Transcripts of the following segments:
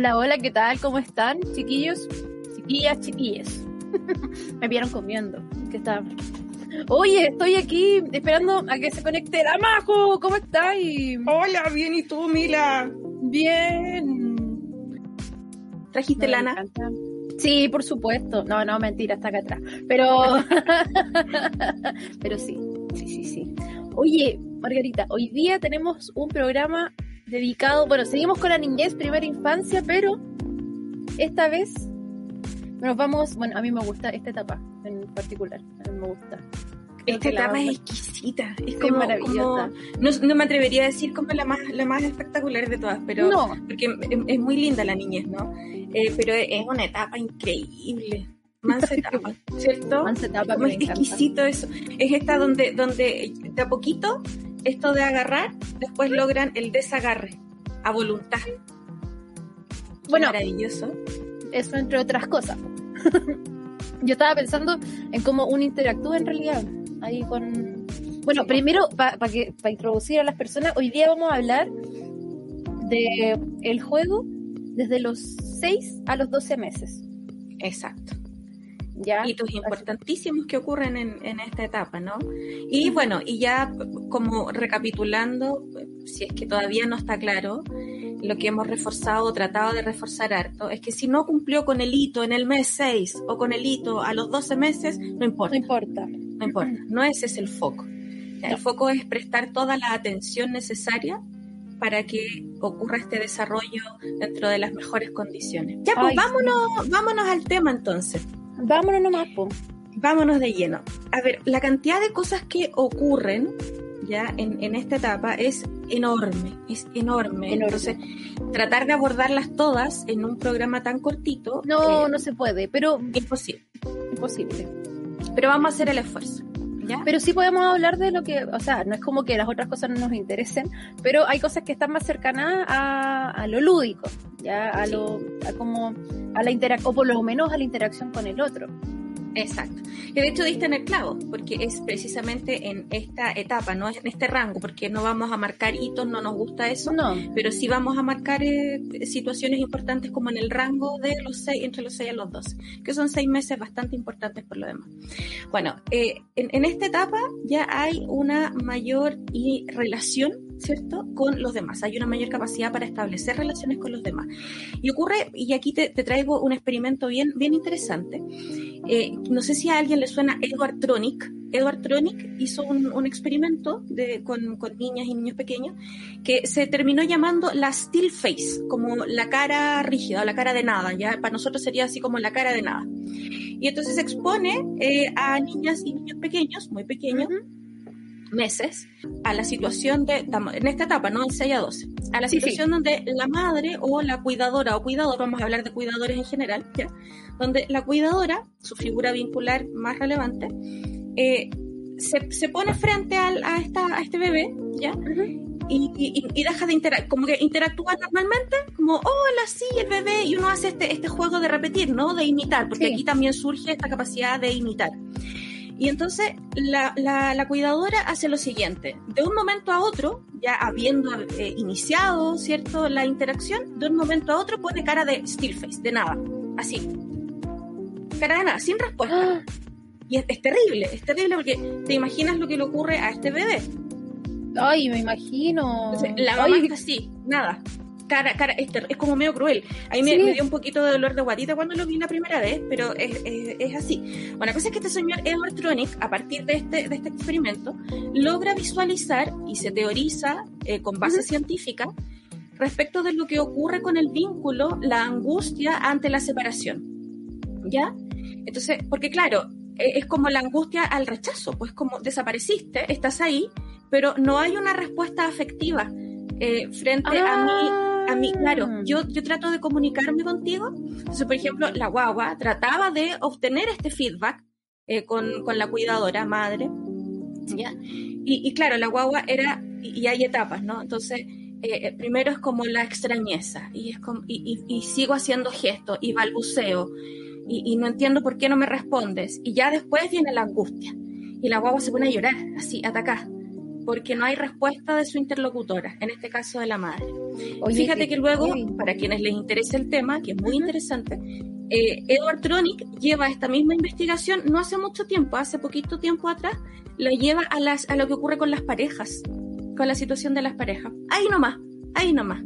Hola, hola, ¿qué tal? ¿Cómo están, chiquillos? Chiquillas, chiquillas. Me vieron comiendo. ¿Qué está? Oye, estoy aquí esperando a que se conecte la Majo. ¿Cómo estás? Hola, bien, ¿y tú, Mila? Bien. ¿Trajiste No, lana? Sí, por supuesto. No, no, mentira, está acá atrás. Pero. Pero sí, sí, sí, sí. Oye, Margarita, hoy día tenemos un programa dedicado. Bueno, seguimos con la niñez, primera infancia, pero esta vez nos vamos. Bueno, a mí me gusta esta etapa en particular. A mí me gusta. Creo Esta etapa es exquisita. Es como, maravillosa. como- no, no me atrevería a decir como la más, la más espectacular de todas, pero No, porque es, es muy linda la niñez, ¿no? Eh, pero es una etapa increíble. Mansa etapa, ¿cierto? mansa etapa Como es exquisito eso. Es esta donde, donde de a poquito esto de agarrar, después logran el desagarre a voluntad. Bueno, maravilloso. eso entre otras cosas. Yo estaba pensando en cómo uno interactúa en realidad ahí con... Bueno, primero, para que para introducir a las personas, hoy día vamos a hablar de el juego desde los 6 a los 12 meses. Exacto. ¿Ya? hitos importantísimos que ocurren en, en esta etapa, ¿no? Y bueno, y ya como recapitulando, si es que todavía no está claro, lo que hemos reforzado o tratado de reforzar harto, es que si no cumplió con el hito en el mes 6 o con el hito a los 12 meses, no importa, No importa. no importa, no ese es el foco. Ya, El foco es prestar toda la atención necesaria para que ocurra este desarrollo dentro de las mejores condiciones. Ya, pues Ay, vámonos, vámonos al tema entonces. Vámonos nomás, po. Vámonos de lleno. A ver, la cantidad de cosas que ocurren ya en, en esta etapa es enorme, es enorme. Enorme. Entonces, tratar de abordarlas todas en un programa tan cortito No, eh, no se puede, pero imposible. imposible. Pero vamos a hacer el esfuerzo. ¿Ya? Pero sí podemos hablar de lo que, o sea, no es como que las otras cosas no nos interesen, pero hay cosas que están más cercanas a, a lo lúdico, ya a Sí. lo, a como, a la interacción, o por lo menos a la interacción con el otro. Exacto. Que de hecho diste en el clavo, porque es precisamente en esta etapa, no en este rango, porque no vamos a marcar hitos, no nos gusta eso. No, pero sí vamos a marcar eh, situaciones importantes como en el rango de los seis, entre los 6 y los 12, que son seis meses bastante importantes por lo demás. Bueno, eh, en, en esta etapa ya hay una mayor y relación, ¿cierto?, con los demás. Hay una mayor capacidad para establecer relaciones con los demás. Y ocurre, y aquí te, te traigo un experimento bien, bien interesante. Eh, no sé si a alguien le suena Edward Tronick. Edward Tronick hizo un, un experimento de, con, con niñas y niños pequeños que se terminó llamando la still face, como la cara rígida la cara de nada, ya para nosotros sería así como la cara de nada. Y entonces expone eh, a niñas y niños pequeños, muy pequeños, meses, a la situación de, en esta etapa, ¿no? En 6 a 12, a la Sí, situación donde la madre o la cuidadora o cuidador, vamos a hablar de cuidadores en general, ¿ya? Donde la cuidadora, su figura vincular más relevante, eh, se, se pone frente al- a, esta, a este bebé, ¿ya? y, y- y deja de interactuar, como que interactúa normalmente, como, hola, sí, el bebé, y uno hace este, este juego de repetir, ¿no? De imitar, porque Sí. aquí también surge esta capacidad de imitar. Y entonces la, la- la cuidadora hace lo siguiente, de un momento a otro, ya habiendo eh, iniciado, ¿cierto?, la interacción, de un momento a otro pone cara de still face, de nada, así. Cara de nada, sin respuesta. Y es, es terrible, es terrible porque te imaginas lo que le ocurre a este bebé. ay, me imagino. Entonces, la mamá Ay, está así, nada. Cara, cara, es, es como medio cruel. Ahí me, Sí. me dio un poquito de dolor de guatita cuando lo vi la primera vez, pero es, es- es así. Bueno, la cosa es que este señor Edward Tronick, a partir de este, de este experimento, logra visualizar y se teoriza eh, con base Ujú. científica respecto de lo que ocurre con el vínculo, la angustia ante la separación. ¿Ya? Entonces, porque claro, eh, es como la angustia al rechazo, pues como desapareciste, estás ahí, pero no hay una respuesta afectiva eh, frente a mí. A mí, claro, yo, yo trato de comunicarme contigo. Entonces, por ejemplo, la guagua trataba de obtener este feedback eh, con, con la cuidadora madre, ¿ya? Y, y claro, la guagua era, y, hay etapas, ¿no? Entonces, eh, eh, primero es como la extrañeza, y, es como, y, y- y sigo haciendo gestos, y balbuceo, y, y no entiendo por qué no me respondes, y ya después viene la angustia, y la guagua se pone a llorar, así, atacada. Porque no hay respuesta de su interlocutora, en este caso de la madre. Fíjate que luego, para quienes les interese el tema, que es muy interesante, eh, Edward Tronick lleva esta misma investigación no hace mucho tiempo, hace poquito tiempo atrás, lo lleva a, las, a lo que ocurre con las parejas, con la situación de las parejas. Ahí nomás, ahí nomás.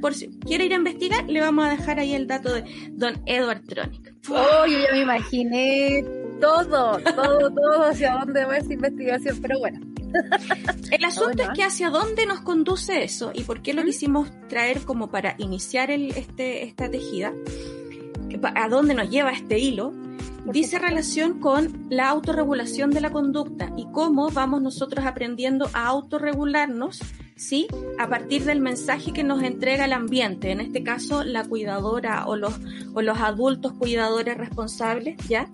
Por si quiere ir a investigar, le vamos a dejar ahí el dato de don Edward Tronick. Oh, yo ya me imaginé todo, todo, todo hacia dónde va esa investigación, pero bueno. El asunto es que hacia dónde nos conduce eso y por qué lo quisimos traer como para iniciar el, este, esta tejida, a dónde nos lleva este hilo, dice relación con la autorregulación de la conducta y cómo vamos nosotros aprendiendo a autorregularnos, ¿sí? A partir del mensaje que nos entrega el ambiente, en este caso la cuidadora o los, o los adultos cuidadores responsables, ¿ya?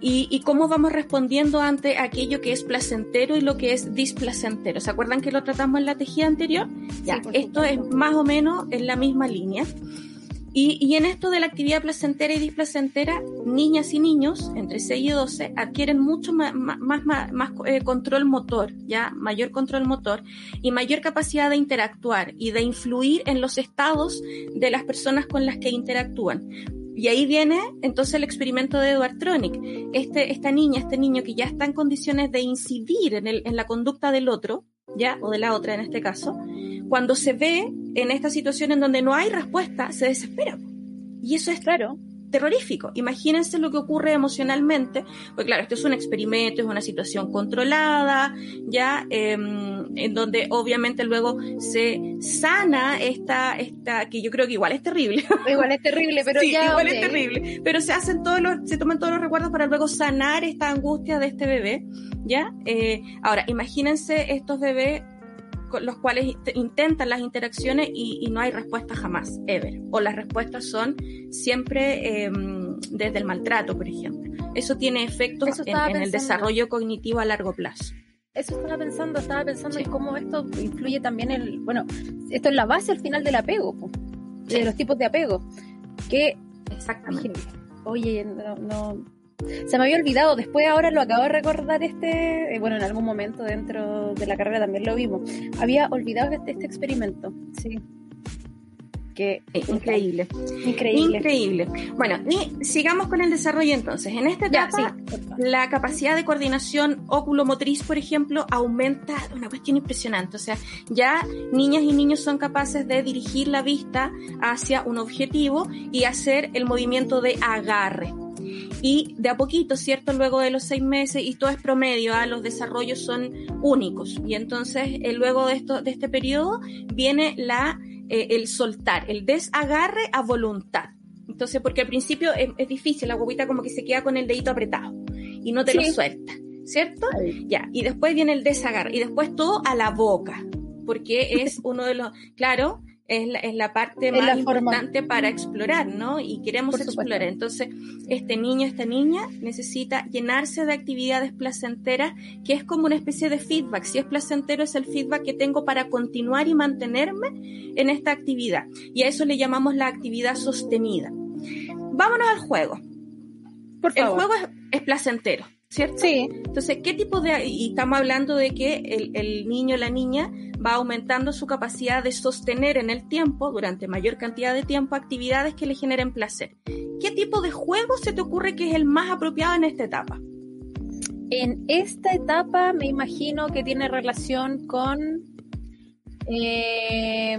Y, cómo vamos respondiendo ante aquello que es placentero y lo que es displacentero. ¿Se acuerdan que lo tratamos en la tejida anterior? Ya, esto es más o menos en la misma línea. Y, y, en esto de la actividad placentera y displacentera, niñas y niños entre 6 y 12 adquieren mucho más, más, más, eh, control motor, ya mayor control motor y mayor capacidad de interactuar y de influir en los estados de las personas con las que interactúan. Y ahí viene entonces el experimento de Edward Tronick. Este, esta niña, este niño que ya está en condiciones de incidir en, en la conducta del otro, ya, o de la otra en este caso, cuando se ve en esta situación en donde no hay respuesta, se desespera. Y eso es claro terrorífico. Imagínense lo que ocurre emocionalmente, porque claro, esto es un experimento, es una situación controlada, ya, em, en donde obviamente luego se sana esta, esta, que yo creo que igual es terrible. Igual es terrible, pero sí, igual es terrible. Pero se hacen todos los, se toman todos los recuerdos para luego sanar esta angustia de este bebé, ya. Eh, ahora, imagínense estos bebés los cuales intentan las interacciones y, no hay respuesta jamás, ever. O las respuestas son siempre em, desde el maltrato, por ejemplo. Eso tiene efectos en, el desarrollo cognitivo a largo plazo. Eso estaba pensando, estaba pensando en cómo esto influye también en, bueno, esto es la base al final del apego, de los tipos de apego. Que, exactamente. Oye, no, no se me había olvidado, después ahora lo acabo de recordar este, eh, bueno, en algún momento dentro de la carrera también lo vimos. Había olvidado este, este experimento, sí. Que increíble. Increíble. Increíble. Bueno, y sigamos con el desarrollo entonces. En esta etapa, la capacidad de coordinación oculomotriz, por ejemplo, aumenta una cuestión impresionante. O sea, ya niñas y niños son capaces de dirigir la vista hacia un objetivo y hacer el movimiento de agarre y de a poquito, ¿cierto? Luego de los seis meses, y todo es promedio, ¿ah? los desarrollos son únicos. Y entonces, eh, luego de, esto, de este periodo, viene la, eh, el soltar, el desagarre a voluntad. Entonces, porque al principio es, difícil, la guaguita como que se queda con el dedito apretado y no te lo suelta, ¿cierto? Ya, y después viene el desagarre, y después todo a la boca, porque es uno de los, claro, es la, es la parte más importante para explorar, ¿no? Y queremos explorar. Entonces, este niño, esta niña necesita llenarse de actividades placenteras, que es como una especie de feedback. Si es placentero, es el feedback que tengo para continuar y mantenerme en esta actividad. Y a eso le llamamos la actividad sostenida. Vámonos al juego. Por El juego es, es placentero. ¿cierto? Sí. Entonces, ¿qué tipo de... Y estamos hablando de que el, el niño la niña va aumentando su capacidad de sostener en el tiempo, durante mayor cantidad de tiempo, actividades que le generen placer. ¿Qué tipo de juego se te ocurre que es el más apropiado en esta etapa? En esta etapa me imagino que tiene relación con... Eh,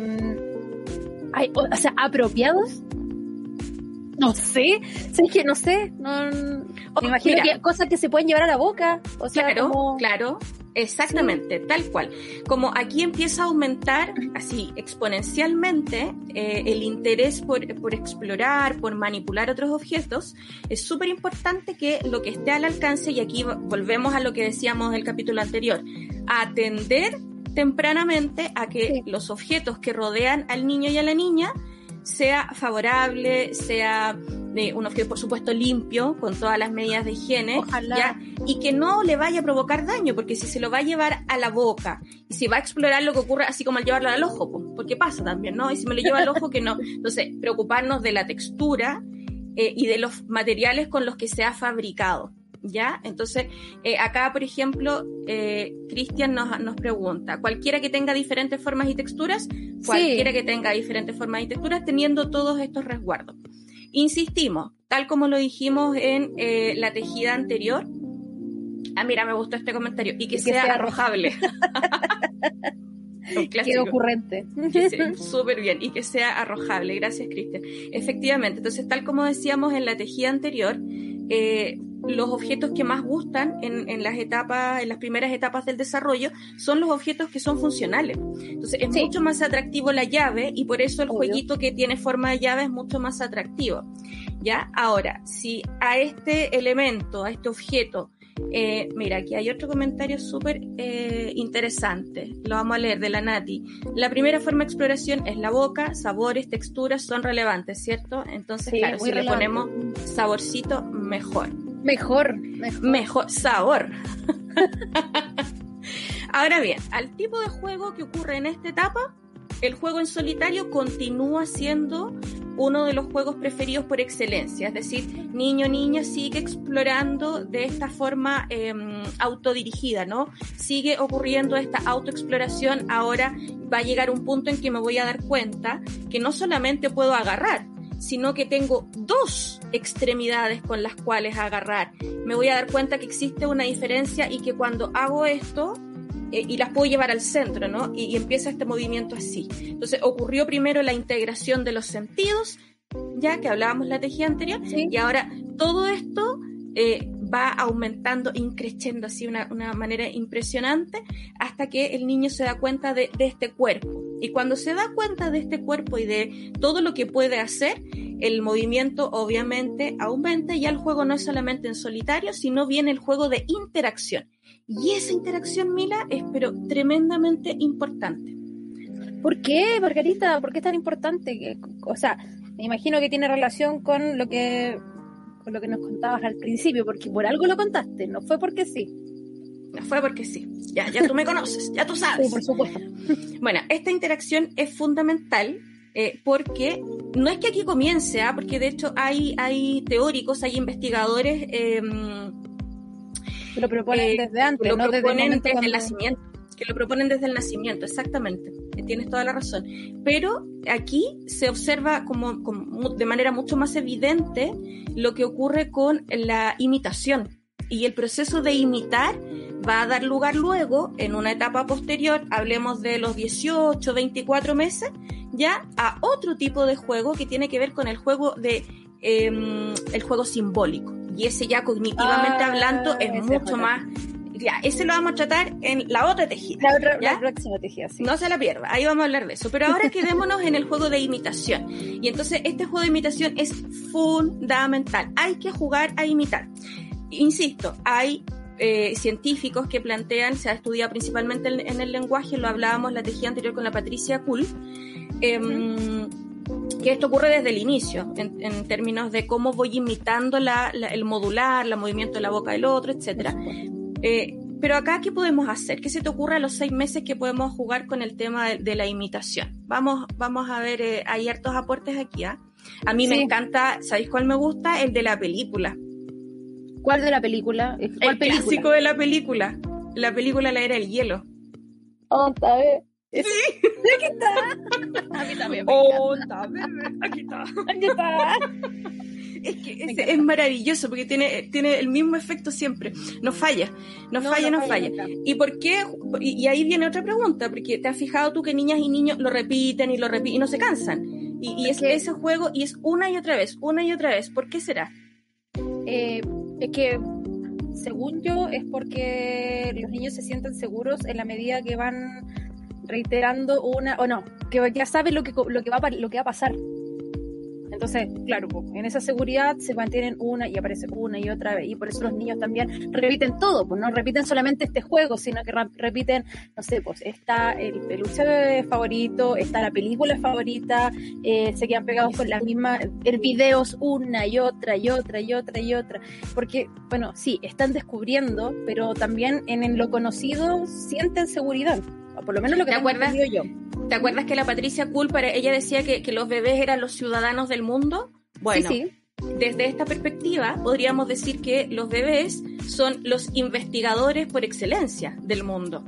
o, sea, apropiados no sé, ¿sabes que No sé, no, me imagino que cosas que se pueden llevar a la boca, o sea, claro, claro, exactamente, tal cual. Como aquí empieza a aumentar así exponencialmente eh, el interés por, por explorar, por manipular otros objetos, es súper importante que lo que esté al alcance, y aquí volvemos a lo que decíamos en el capítulo anterior, atender tempranamente a que los objetos que rodean al niño y a la niña sea favorable, sea de un objeto, por supuesto, limpio, con todas las medidas de higiene, ¿ya? y que no le vaya a provocar daño, porque si se lo va a llevar a la boca y si va a explorar lo que ocurre, así como al llevarlo al ojo, porque pasa también, ¿no? Y si me lo lleva al ojo, que no. Entonces, preocuparnos de la textura eh, y de los materiales con los que se ha fabricado. ¿Ya? Entonces, eh, acá, por ejemplo, eh, Cristian nos, nos pregunta, cualquiera que tenga diferentes formas y texturas, cualquiera que tenga diferentes formas y texturas, teniendo todos estos resguardos. Insistimos, tal como lo dijimos en eh, la tejida anterior. Ah, mira, me gustó este comentario. Y que, sea, arrojable. Qué ocurrente. Súper bien. Y que sea arrojable. Gracias, Cristian. Efectivamente. Entonces, tal como decíamos en la tejida anterior, eh, los objetos que más gustan en, las etapas, en las primeras etapas del desarrollo, son los objetos que son funcionales. Entonces es mucho más atractivo la llave y por eso el jueguito que tiene forma de llave es mucho más atractivo. ¿Ya? Ahora, si a este elemento, a este objeto, eh, mira, aquí hay otro comentario súper eh, interesante. Lo vamos a leer de la Nati. La primera forma de exploración es la boca, sabores, texturas son relevantes, ¿cierto? Entonces, claro, si le ponemos saborcito, mejor. Mejor, mejor. sabor. Ahora bien, al tipo de juego que ocurre en esta etapa, el juego en solitario continúa siendo uno de los juegos preferidos por excelencia. Es decir, niño niña sigue explorando de esta forma em, autodirigida, ¿no? Sigue ocurriendo esta autoexploración. Ahora va a llegar un punto en que me voy a dar cuenta que no solamente puedo agarrar, sino que tengo dos extremidades con las cuales agarrar. Me voy a dar cuenta que existe una diferencia y que cuando hago esto, eh, y las puedo llevar al centro, ¿no? Y, empieza este movimiento así. Entonces ocurrió primero la integración de los sentidos, ya que hablábamos la tejida anterior, y ahora todo esto eh, va aumentando, increciendo así una, una manera impresionante, hasta que el niño se da cuenta de, este cuerpo. Y cuando se da cuenta de este cuerpo y de todo lo que puede hacer, el movimiento obviamente aumenta y el juego no es solamente en solitario, sino viene el juego de interacción. Y esa interacción, Mila, es pero tremendamente importante. ¿Por qué, Margarita? ¿Por qué es tan importante? O sea, me imagino que tiene relación con lo que con lo que nos contabas al principio, porque por algo lo contaste, no fue porque sí. No fue porque sí. Ya, ya tú me conoces, ya tú sabes. Sí, por supuesto. Bueno, esta interacción es fundamental eh, porque no es que aquí comience, ¿ah? porque de hecho hay, hay teóricos, hay investigadores eh, que lo proponen eh, desde antes, lo proponen desde, el nacimiento, que lo proponen desde el nacimiento, exactamente. Tienes toda la razón. Pero aquí se observa como, de manera mucho más evidente lo que ocurre con la imitación y el proceso de imitar va a dar lugar luego, en una etapa posterior, hablemos de los 18, 24 meses, ya a otro tipo de juego que tiene que ver con el juego de em, el juego simbólico. Y ese ya cognitivamente ah, hablando es mucho más ya, ese lo vamos a tratar en la otra tejida. La, próxima tejida, sí. No se la pierda, ahí vamos a hablar de eso. Pero ahora quedémonos en el juego de imitación. Y entonces este juego de imitación es fundamental. Hay que jugar a imitar. Insisto, hay eh, científicos que plantean, se ha estudiado principalmente en, el lenguaje, lo hablábamos la tejida anterior con la Patricia Kuhl, em, que esto ocurre desde el inicio, en, términos de cómo voy imitando el modular, el movimiento de la boca del otro, etcétera. Eh, pero acá, ¿qué podemos hacer? ¿Qué se te ocurre a los seis meses que podemos jugar con el tema de, la imitación? Vamos, vamos a ver, eh, hay hartos aportes aquí. ¿ah? A mí me encanta, ¿sabéis cuál me gusta? El de la película. ¿Cuál de la película? ¿Cuál el clásico de la película. La película La Era del Hielo. Oh, ¿sabes? Sí. Aquí está. A mí también. oh, está, Aquí está. Aquí está. Es que es, maravilloso porque tiene, tiene el mismo efecto siempre. No falla, no, falla, no, falla. ¿Y por qué? Y, ahí viene otra pregunta, porque te has fijado tú que niñas y niños lo repiten y lo repiten y no se cansan. Y, es ese juego y es una y otra vez, una y otra vez. ¿Por qué será? Eh, es que, según yo, es porque los niños se sienten seguros en la medida que van reiterando una, o no, que ya saben lo que, lo que, va, lo que va a pasar. Entonces, claro, en esa seguridad se mantienen una y aparece una y otra vez. Y por eso los niños también repiten todo, pues no repiten solamente este juego, sino que repiten, no sé, pues está el peluche favorito, está la película favorita, eh, se quedan pegados con las mismas el videos una y otra y otra y otra y otra. Porque, bueno, sí, están descubriendo, pero también en, lo conocido sienten seguridad. Por lo menos lo que ¿Te acuerdas? yo. ¿Te acuerdas que la Patricia Cool, para ella decía que, los bebés eran los ciudadanos del mundo? Bueno, desde esta perspectiva, podríamos decir que los bebés son los investigadores por excelencia del mundo.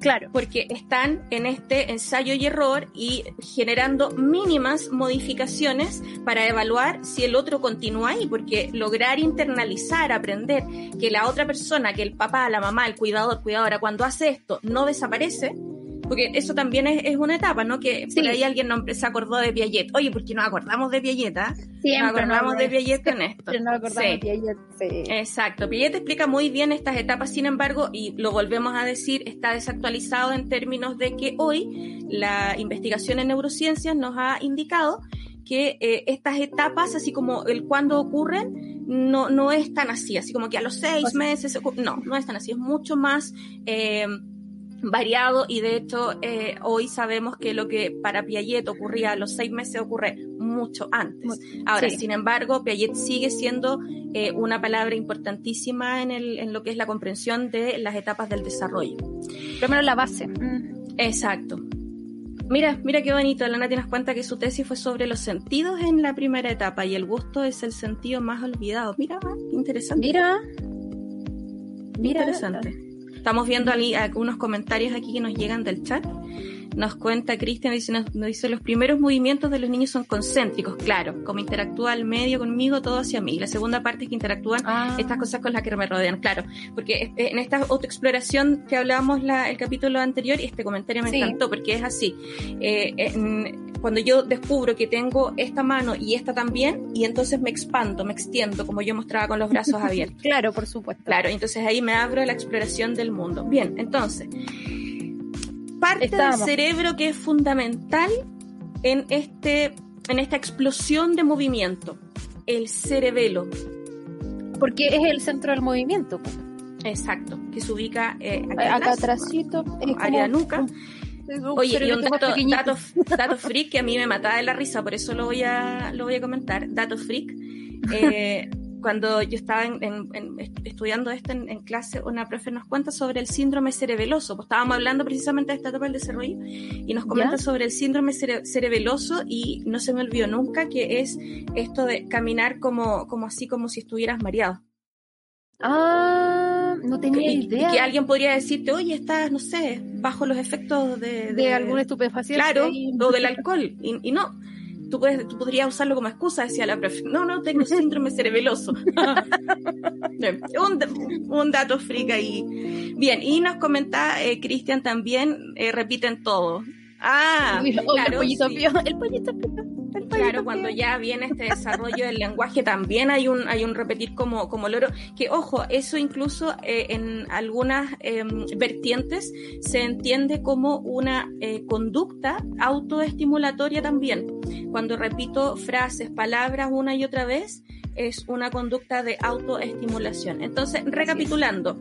Claro. Porque están en este ensayo y error y generando mínimas modificaciones para evaluar si el otro continúa ahí, porque lograr internalizar, aprender que la otra persona, que el papá, la mamá, el cuidador, cuidadora, cuando hace esto no desaparece, porque eso también es, una etapa, ¿no? Que por ahí alguien no, se acordó de Piaget. Oye, ¿por qué nos acordamos de Piaget? Ah? Siempre nos acordamos de Piaget con esto. No acordamos de Piaget, sí. Exacto. Piaget explica muy bien estas etapas, sin embargo, y lo volvemos a decir, está desactualizado en términos de que hoy la investigación en neurociencias nos ha indicado que eh, estas etapas, así como el cuándo ocurren, no, no es tan así, así como que a los seis meses, no, no es tan así, es mucho más... Eh, variado y de hecho eh, hoy sabemos que lo que para Piaget ocurría a los seis meses ocurre mucho antes. Ahora, sin embargo, Piaget sigue siendo eh, una palabra importantísima en, el, en lo que es la comprensión de las etapas del desarrollo. Primero la base. Mm. Exacto. Mira, mira qué bonito. La Nati nos cuenta que su tesis fue sobre los sentidos en la primera etapa y el gusto es el sentido más olvidado. Mira, interesante. Mira. Mira. Interesante. Estamos viendo algunos comentarios aquí que nos llegan del chat. Nos cuenta Cristian, dice, nos, dice, los primeros movimientos de los niños son concéntricos, claro, como interactúa al medio conmigo, todo hacia mí. La segunda parte es que interactúan ah. estas cosas con las que me rodean, claro, porque en esta autoexploración que hablábamos la, el capítulo anterior, y este comentario me encantó, porque es así. Eh, cuando yo descubro que tengo esta mano y esta también, y entonces me expando, me extiendo, como yo mostraba con los brazos abiertos. claro, por supuesto. Claro, entonces ahí me abro a la exploración del mundo. Bien, entonces, parte del cerebro que es fundamental en, este, en esta explosión de movimiento, el cerebelo. Porque es el centro del movimiento. Exacto, que se ubica eh, acá, atrásito, área nuca. Oye, y un dato, dato, dato, freak que a mí me mataba de la risa, por eso lo voy a, lo voy a comentar. Dato freak. Eh, cuando yo estaba estudiando esto en, clase, una profe nos cuenta sobre el síndrome cerebeloso. Pues estábamos hablando precisamente de esta etapa del desarrollo y nos comenta sobre el síndrome cerebeloso y no se me olvidó nunca que es esto de caminar como, como así, como si estuvieras mareado. Ah, no tenía idea. Y que alguien podría decirte, oye, estás, no sé, bajo los efectos de... De, algún estupefaciente. Claro, o del alcohol. Y, no, tú, puedes, tú podrías usarlo como excusa, decía la profe. No, no, tengo síndrome cerebeloso. un, un, dato frica ahí. Bien, y nos comenta eh, Cristian también, eh, repiten todo. Ah, claro, el pollito pío, el pollito pío. Claro, cuando ya viene este desarrollo del lenguaje también hay un, hay un repetir como, como loro, que ojo, eso incluso eh, en algunas em, vertientes se entiende como una eh, conducta autoestimulatoria también. Cuando repito frases, palabras una y otra vez, es una conducta de autoestimulación. Entonces, recapitulando,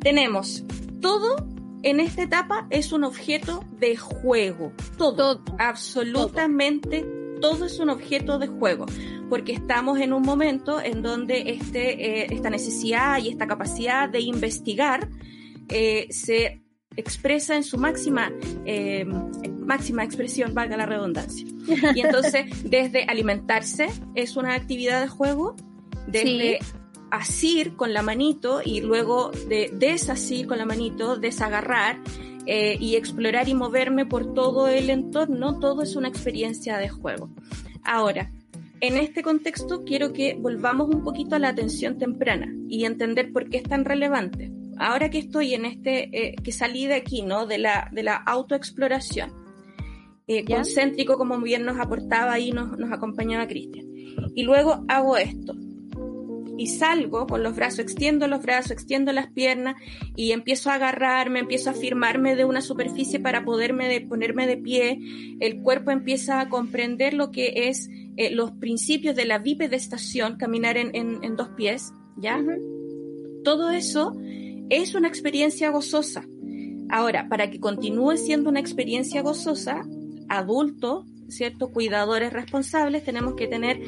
tenemos todo en esta etapa es un objeto de juego. Todo, absolutamente todo. es un objeto de juego, porque estamos en un momento en donde este, eh, esta necesidad y esta capacidad de investigar eh, se expresa en su máxima, eh, máxima expresión, valga la redundancia. Y entonces, desde alimentarse es una actividad de juego, desde asir con la manito y luego de desasir con la manito, desagarrar eh, y explorar y moverme por todo el entorno, todo es una experiencia de juego. Ahora, en este contexto quiero que volvamos un poquito a la atención temprana y entender por qué es tan relevante. Ahora que estoy en este, eh, que salí de aquí, ¿no? De la, de la autoexploración, eh, concéntrico, como bien nos aportaba y nos, nos acompañaba Cristian. Y luego hago esto, y salgo con los brazos, extiendo los brazos, extiendo las piernas y empiezo a agarrarme, empiezo a firmarme de una superficie para poderme de, ponerme de pie. El cuerpo empieza a comprender lo que es eh, los principios de la bipedestación, caminar en, en, dos pies, ¿ya? Todo eso es una experiencia gozosa. Ahora, para que continúe siendo una experiencia gozosa, adulto, ¿cierto? Cuidadores responsables, tenemos que tener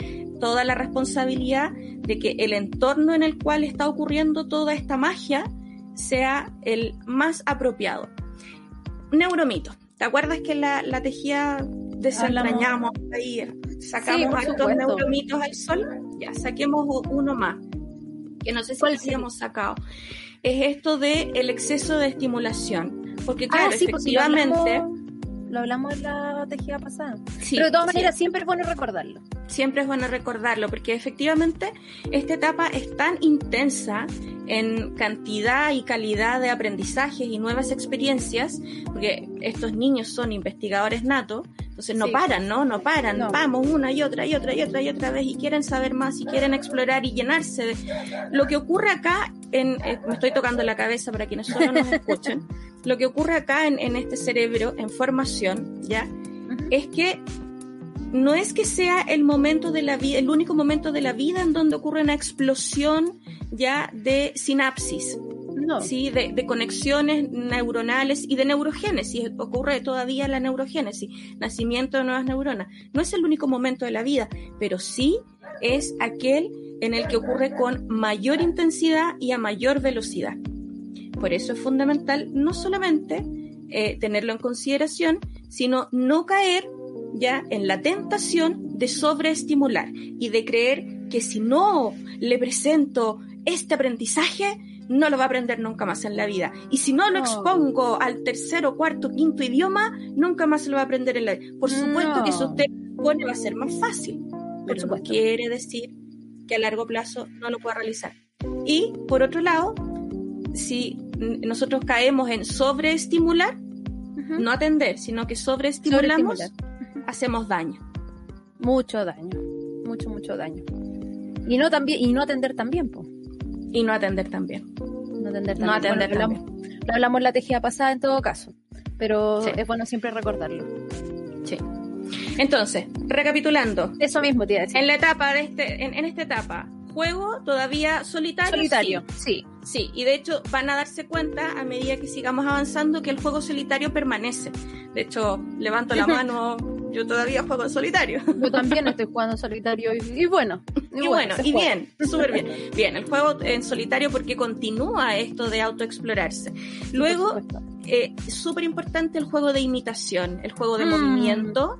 toda la responsabilidad de que el entorno en el cual está ocurriendo toda esta magia sea el más apropiado. Neuromito. ¿Te acuerdas que la, la tejía desentrañamos ahí? Sacamos hartos neuromitos al sol, ya, saquemos uno más, que no sé si lo habíamos sacado. Es esto de el exceso de estimulación. Porque claro, ah, efectivamente lo hablamos en la tejida pasada. Pero de todas maneras, siempre es bueno recordarlo. Siempre es bueno recordarlo, porque efectivamente esta etapa es tan intensa en cantidad y calidad de aprendizajes y nuevas experiencias, porque estos niños son investigadores natos, entonces no paran, ¿no? No paran, vamos una y otra y otra y otra y otra vez y quieren saber más y quieren explorar y llenarse de... Lo que ocurre acá, en, eh, me estoy tocando la cabeza para quienes solo nos escuchen, lo que ocurre acá en, en este cerebro, en formación, ¿ya? Es que no es que sea el momento de la vida, el único momento de la vida en donde ocurre una explosión ya de sinapsis, no. ¿sí? de, de, conexiones neuronales y de neurogénesis. Ocurre todavía la neurogénesis, nacimiento de nuevas neuronas. No es el único momento de la vida, pero sí es aquel en el que ocurre con mayor intensidad y a mayor velocidad. Por eso es fundamental no solamente eh, tenerlo en consideración, sino no caer ya en la tentación de sobreestimular y de creer que si no le presento este aprendizaje, no lo va a aprender nunca más en la vida. Y si no lo expongo al tercero, cuarto, quinto idioma, nunca más se lo va a aprender en la vida. Por supuesto que si usted pone va a ser más fácil, pero no quiere decir que a largo plazo no lo pueda realizar. Y por otro lado, si nosotros caemos en sobreestimular, no atender, sino que sobreestimulamos, hacemos daño. Mucho daño, mucho, mucho daño. Y no también, y no atender también, po. Y no atender también. No atender también. No atender Lo, hablamos, la tejida pasada en todo caso, pero es bueno siempre recordarlo. Sí. Entonces, recapitulando. Eso mismo, tía. En la etapa de este, en, en esta etapa, juego todavía solitario. Solitario, sí. sí. y de hecho van a darse cuenta a medida que sigamos avanzando que el juego solitario permanece. De hecho, levanto la mano, yo todavía juego en solitario. Yo también estoy jugando en solitario y, bueno. Y, bueno, y bien, súper bien. Bien, el juego en solitario porque continúa esto de autoexplorarse. Luego, eh, súper importante el juego de imitación, el juego de mm. movimiento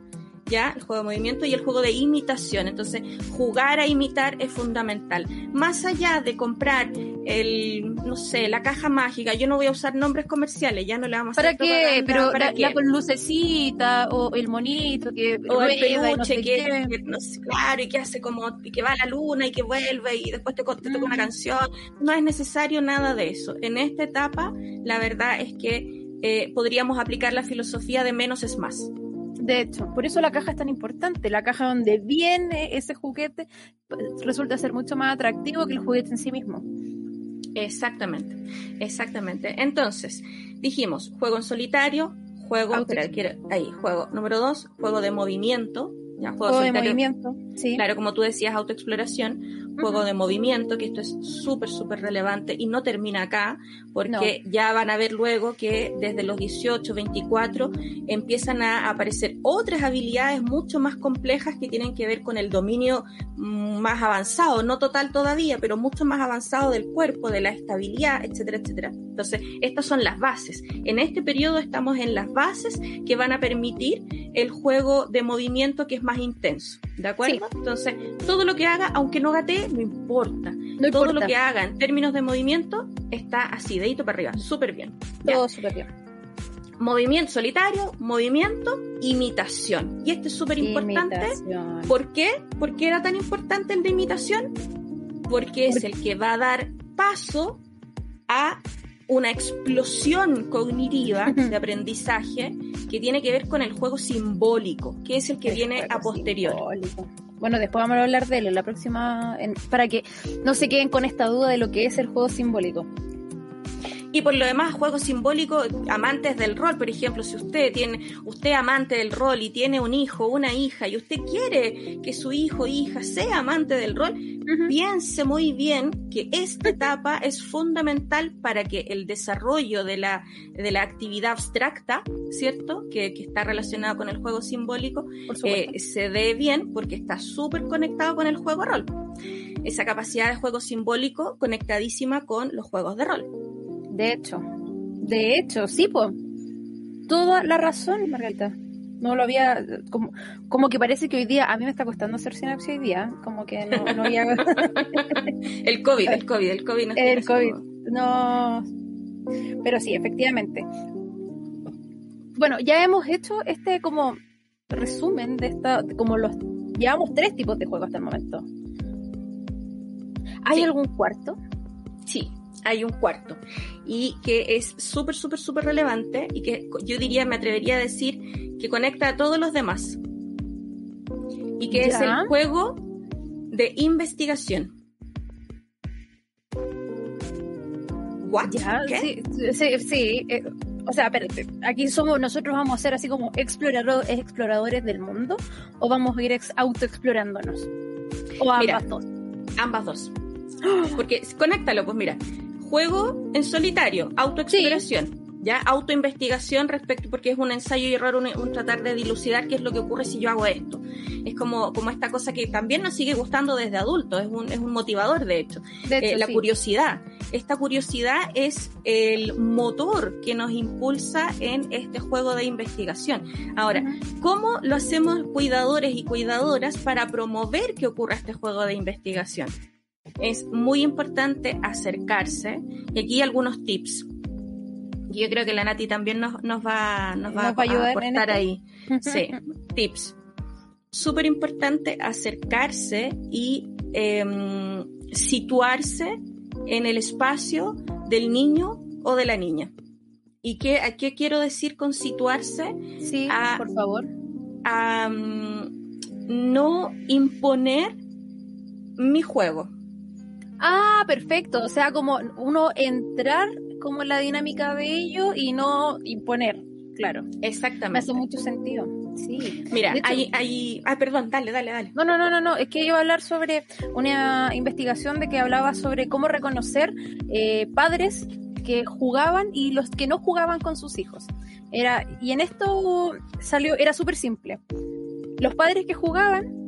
¿ya? El juego de movimiento y el juego de imitación. Entonces, jugar a imitar es fundamental. Más allá de comprar el, no sé, la caja mágica, yo no voy a usar nombres comerciales, ya no le vamos a ¿Para qué? Pero ¿para la, con lucecita o el monito que o el peluche que, claro, y que hace como y que va a la luna y que vuelve y después te, te toca una mm. canción. No es necesario nada de eso. En esta etapa, la verdad es que eh, podríamos aplicar la filosofía de menos es más. De hecho, por eso la caja es tan importante. La caja donde viene ese juguete pues, resulta ser mucho más atractivo que el juguete en sí mismo. Exactamente, exactamente. Entonces, dijimos, juego en solitario, juego, ahí, juego número dos, juego de movimiento, juego, de movimiento, sí. Claro, como tú decías, autoexploración, juego de movimiento, que esto es súper, súper relevante y no termina acá, porque ya van a ver luego que desde los 18, 24 empiezan a aparecer otras habilidades mucho más complejas que tienen que ver con el dominio mm, más avanzado, no total todavía, pero mucho más avanzado del cuerpo, de la estabilidad, etcétera, etcétera. Entonces, estas son las bases. En este periodo estamos en las bases que van a permitir el juego de movimiento que es más intenso. ¿De acuerdo? Entonces, todo lo que haga, aunque no gatee, no importa. todo lo que haga en términos de movimiento está así, dedito para arriba, súper bien. Todo súper bien. Movimiento solitario, movimiento, imitación. Y este es súper importante. ¿Por qué? ¿Por qué era tan importante el de imitación? Porque es el que va a dar paso a una explosión cognitiva de aprendizaje que tiene que ver con el juego simbólico, que es el que viene a posteriori. Bueno, después vamos a hablar de él en la próxima, para que no se queden con esta duda de lo que es el juego simbólico. Y por lo demás, juegos simbólicos, amantes del rol, por ejemplo, si usted tiene, usted amante del rol y tiene un hijo, una hija, y usted quiere que su hijo o hija sea amante del rol, piense muy bien que esta etapa es fundamental para que el desarrollo de la, de la actividad abstracta, ¿cierto? Que, que está relacionada con el juego simbólico, eh, se dé bien porque está súper conectado con el juego rol. Esa capacidad de juego simbólico conectadísima con los juegos de rol. De hecho, de hecho, sí, pues. Toda la razón, Margarita. No lo había, como, como que parece que hoy día, a mí me está costando hacer sinapsis hoy día, como que no, no había... el COVID, el COVID, el COVID. No el COVID, no... Pero sí, efectivamente. Bueno, ya hemos hecho este como resumen de esta, como los, llevamos tres tipos de juegos hasta el momento. ¿Hay algún cuarto? Sí, hay un cuarto y que es súper, súper, súper relevante y que yo diría, me atrevería a decir que conecta a todos los demás y que es el juego de investigación. ¿What? Sí, sí, sí. Eh, o sea, espérate, aquí somos, nosotros vamos a ser así como explorador, exploradores del mundo o vamos a ir ex, autoexplorándonos. O ambas dos. Ambas dos. Porque conéctalo, pues mira, juego en solitario, autoexploración. ¿ya? Autoinvestigación respecto, porque es un ensayo y error, un, tratar de dilucidar qué es lo que ocurre si yo hago esto. Es como, como esta cosa que también nos sigue gustando desde adultos, es un, es un motivador de hecho. Eh, la curiosidad. Esta curiosidad es el motor que nos impulsa en este juego de investigación. Ahora, ¿cómo lo hacemos cuidadores y cuidadoras para promover que ocurra este juego de investigación? Es muy importante acercarse y aquí algunos tips yo creo que la Nati también nos, nos va, nos va, a, aportar ahí. Sí, tips. Súper importante acercarse y em, situarse en el espacio del niño o de la niña. ¿Y qué, a qué quiero decir con situarse? Sí, por favor. A mm, no imponer mi juego. Ah, perfecto. O sea, como uno entrar como la dinámica de ello y no imponer, claro. Exactamente. Me hace mucho sentido. Sí. Mira, hay, hay... Ah, perdón, dale, dale, dale. No, no, no, no, no. Es que iba a hablar sobre una investigación de que hablaba sobre cómo reconocer eh, padres que jugaban y los que no jugaban con sus hijos. Era, y en esto salió, era súper simple. Los padres que jugaban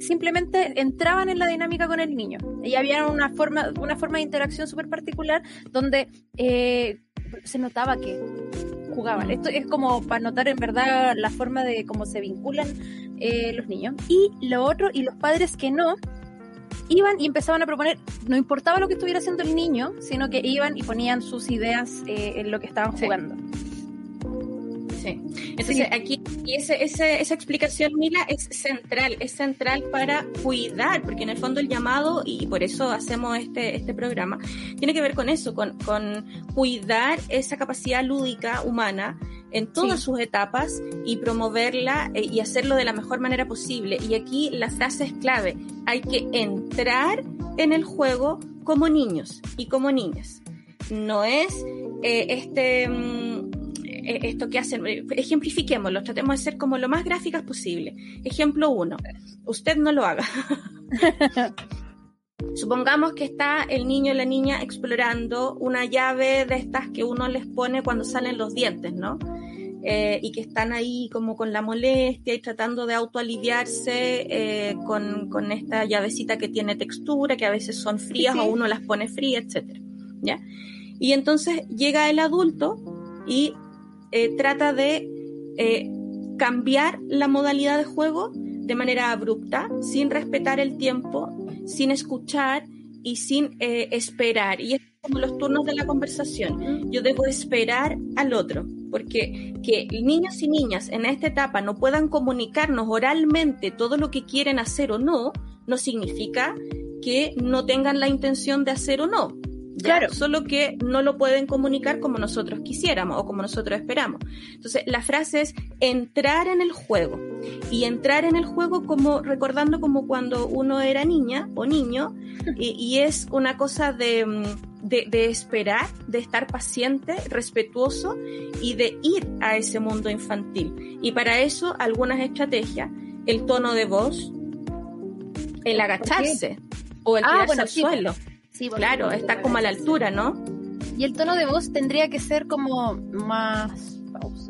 simplemente entraban en la dinámica con el niño. Y había una forma, una forma de interacción súper particular donde eh, se notaba que jugaban. Esto es como para notar en verdad la forma de cómo se vinculan eh, los niños. Y lo otro, y los padres que no, iban y empezaban a proponer, no importaba lo que estuviera haciendo el niño, sino que iban y ponían sus ideas eh, en lo que estaban jugando. Entonces aquí, y ese, esa explicación, Mila, es central, es central para cuidar, porque en el fondo el llamado, y por eso hacemos este, este programa, tiene que ver con eso, con, con cuidar esa capacidad lúdica humana en todas sus etapas y promoverla eh, y hacerlo de la mejor manera posible. Y aquí la frase es clave, hay que entrar en el juego como niños y como niñas. No es eh, este... Eh, esto que hacen, eh, ejemplifiquémoslo, tratemos de ser como lo más gráficas posible. Ejemplo uno, usted no lo haga. Supongamos que está el niño o la niña explorando una llave de estas que uno les pone cuando salen los dientes, ¿no? Eh, y que están ahí como con la molestia y tratando de autoaliviarse con, con esta llavecita que tiene textura, que a veces son frías o uno las pone frías, etc. ¿Ya? Y entonces llega el adulto y eh, trata de eh, cambiar la modalidad de juego de manera abrupta, sin respetar el tiempo, sin escuchar y sin eh, esperar. Y es como los turnos de la conversación. Yo debo esperar al otro, porque que niños y niñas en esta etapa no puedan comunicarnos oralmente todo lo que quieren hacer o no, no significa que no tengan la intención de hacer o no. Claro. Solo que no lo pueden comunicar como nosotros quisiéramos o como nosotros esperamos. Entonces, la frase es entrar en el juego. Y entrar en el juego como recordando como cuando uno era niña o niño, y, es una cosa de, mm, de, de, esperar, de estar paciente, respetuoso y de ir a ese mundo infantil. Y para eso, algunas estrategias, el tono de voz, el agacharse o el ah, tirarse al suelo. Sí, claro, está como a la altura, ¿no? Y el tono de voz tendría que ser como más,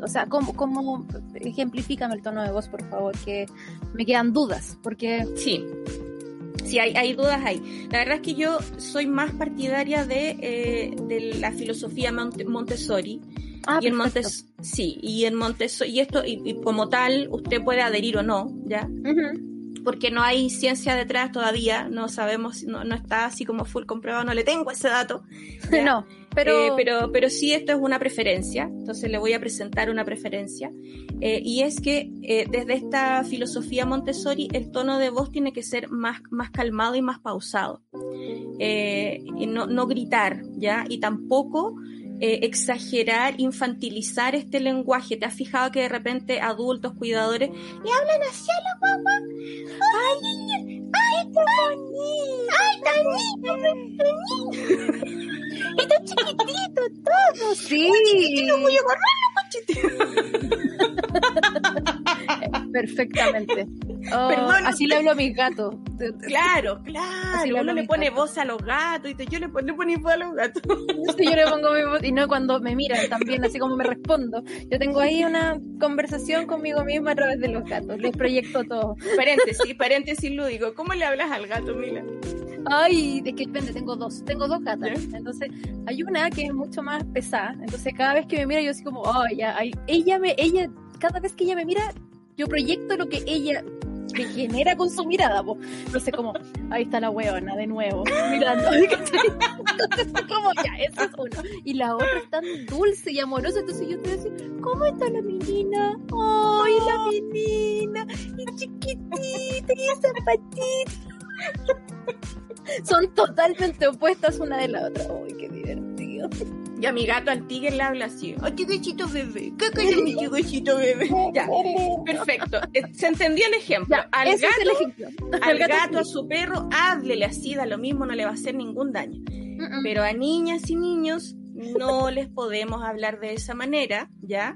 o sea, como, como ejemplifícame el tono de voz, por favor, que me quedan dudas, porque sí. Sí, hay, hay dudas ahí. La verdad es que yo soy más partidaria de, eh, de la filosofía Montessori, Ah, y en perfecto. Montes, sí, y en Montessori, y esto, y, y como tal, usted puede adherir o no, ¿ya? Porque no hay ciencia detrás todavía, no sabemos, no, no está así como full comprobado, no le tengo ese dato. ¿ya? No, pero, Eh, pero, pero sí esto es una preferencia, entonces le voy a presentar una preferencia, eh, y es que eh, desde esta filosofía Montessori el tono de voz tiene que ser más, más calmado y más pausado, y no, no gritar, ¿ya? Y tampoco eh, exagerar, infantilizar este lenguaje. ¿Te has fijado que de repente adultos, cuidadores, le hablan así a la guagua? ¡Ay, ay, qué bonito! ¡Ay, tan lindo! ¡Está chiquitito todo! sí, ¡No voy a agarrarlo, perfectamente. Oh, Perdón, así le hablo a mis gatos. Claro, claro. le Uno pone gatos. voz a los gatos y te- yo le, le pongo voz a los gatos. Sí, yo le pongo mi voz y no cuando me miran también, así como me respondo. Yo tengo ahí una conversación conmigo misma a través de los gatos. Les proyecto todo. paréntesis, paréntesis lúdico. ¿Cómo le hablas al gato, Mila? Ay, es que depende, tengo dos, tengo dos gatas. Entonces, hay una que es mucho más pesada. Entonces, cada vez que me mira, yo así como, ay, ya, ay, ella me, ella, cada vez que ella me mira, yo proyecto lo que ella me genera con su mirada, po. Entonces, como, ahí está la weona de nuevo, mirando. Entonces, como, ya, esa es una. Y la otra es tan dulce y amorosa, entonces yo te voy a decir, ¿cómo está la menina? Ay, la menina, y chiquitita, y zapatita. Son totalmente opuestas una de la otra. Uy, qué divertido. Y a mi gato, al tigre, le habla así. ¡Ay, tigrecito bebé! ¿Qué tigrecito bebé? Ya, perfecto. Eh, ¿Se entendió el ejemplo? Ya, al gato, es el ejemplo. al gato gato, a su perro, háblele así, da lo mismo, no le va a hacer ningún daño. Pero a niñas y niños no les podemos hablar de esa manera, ¿ya?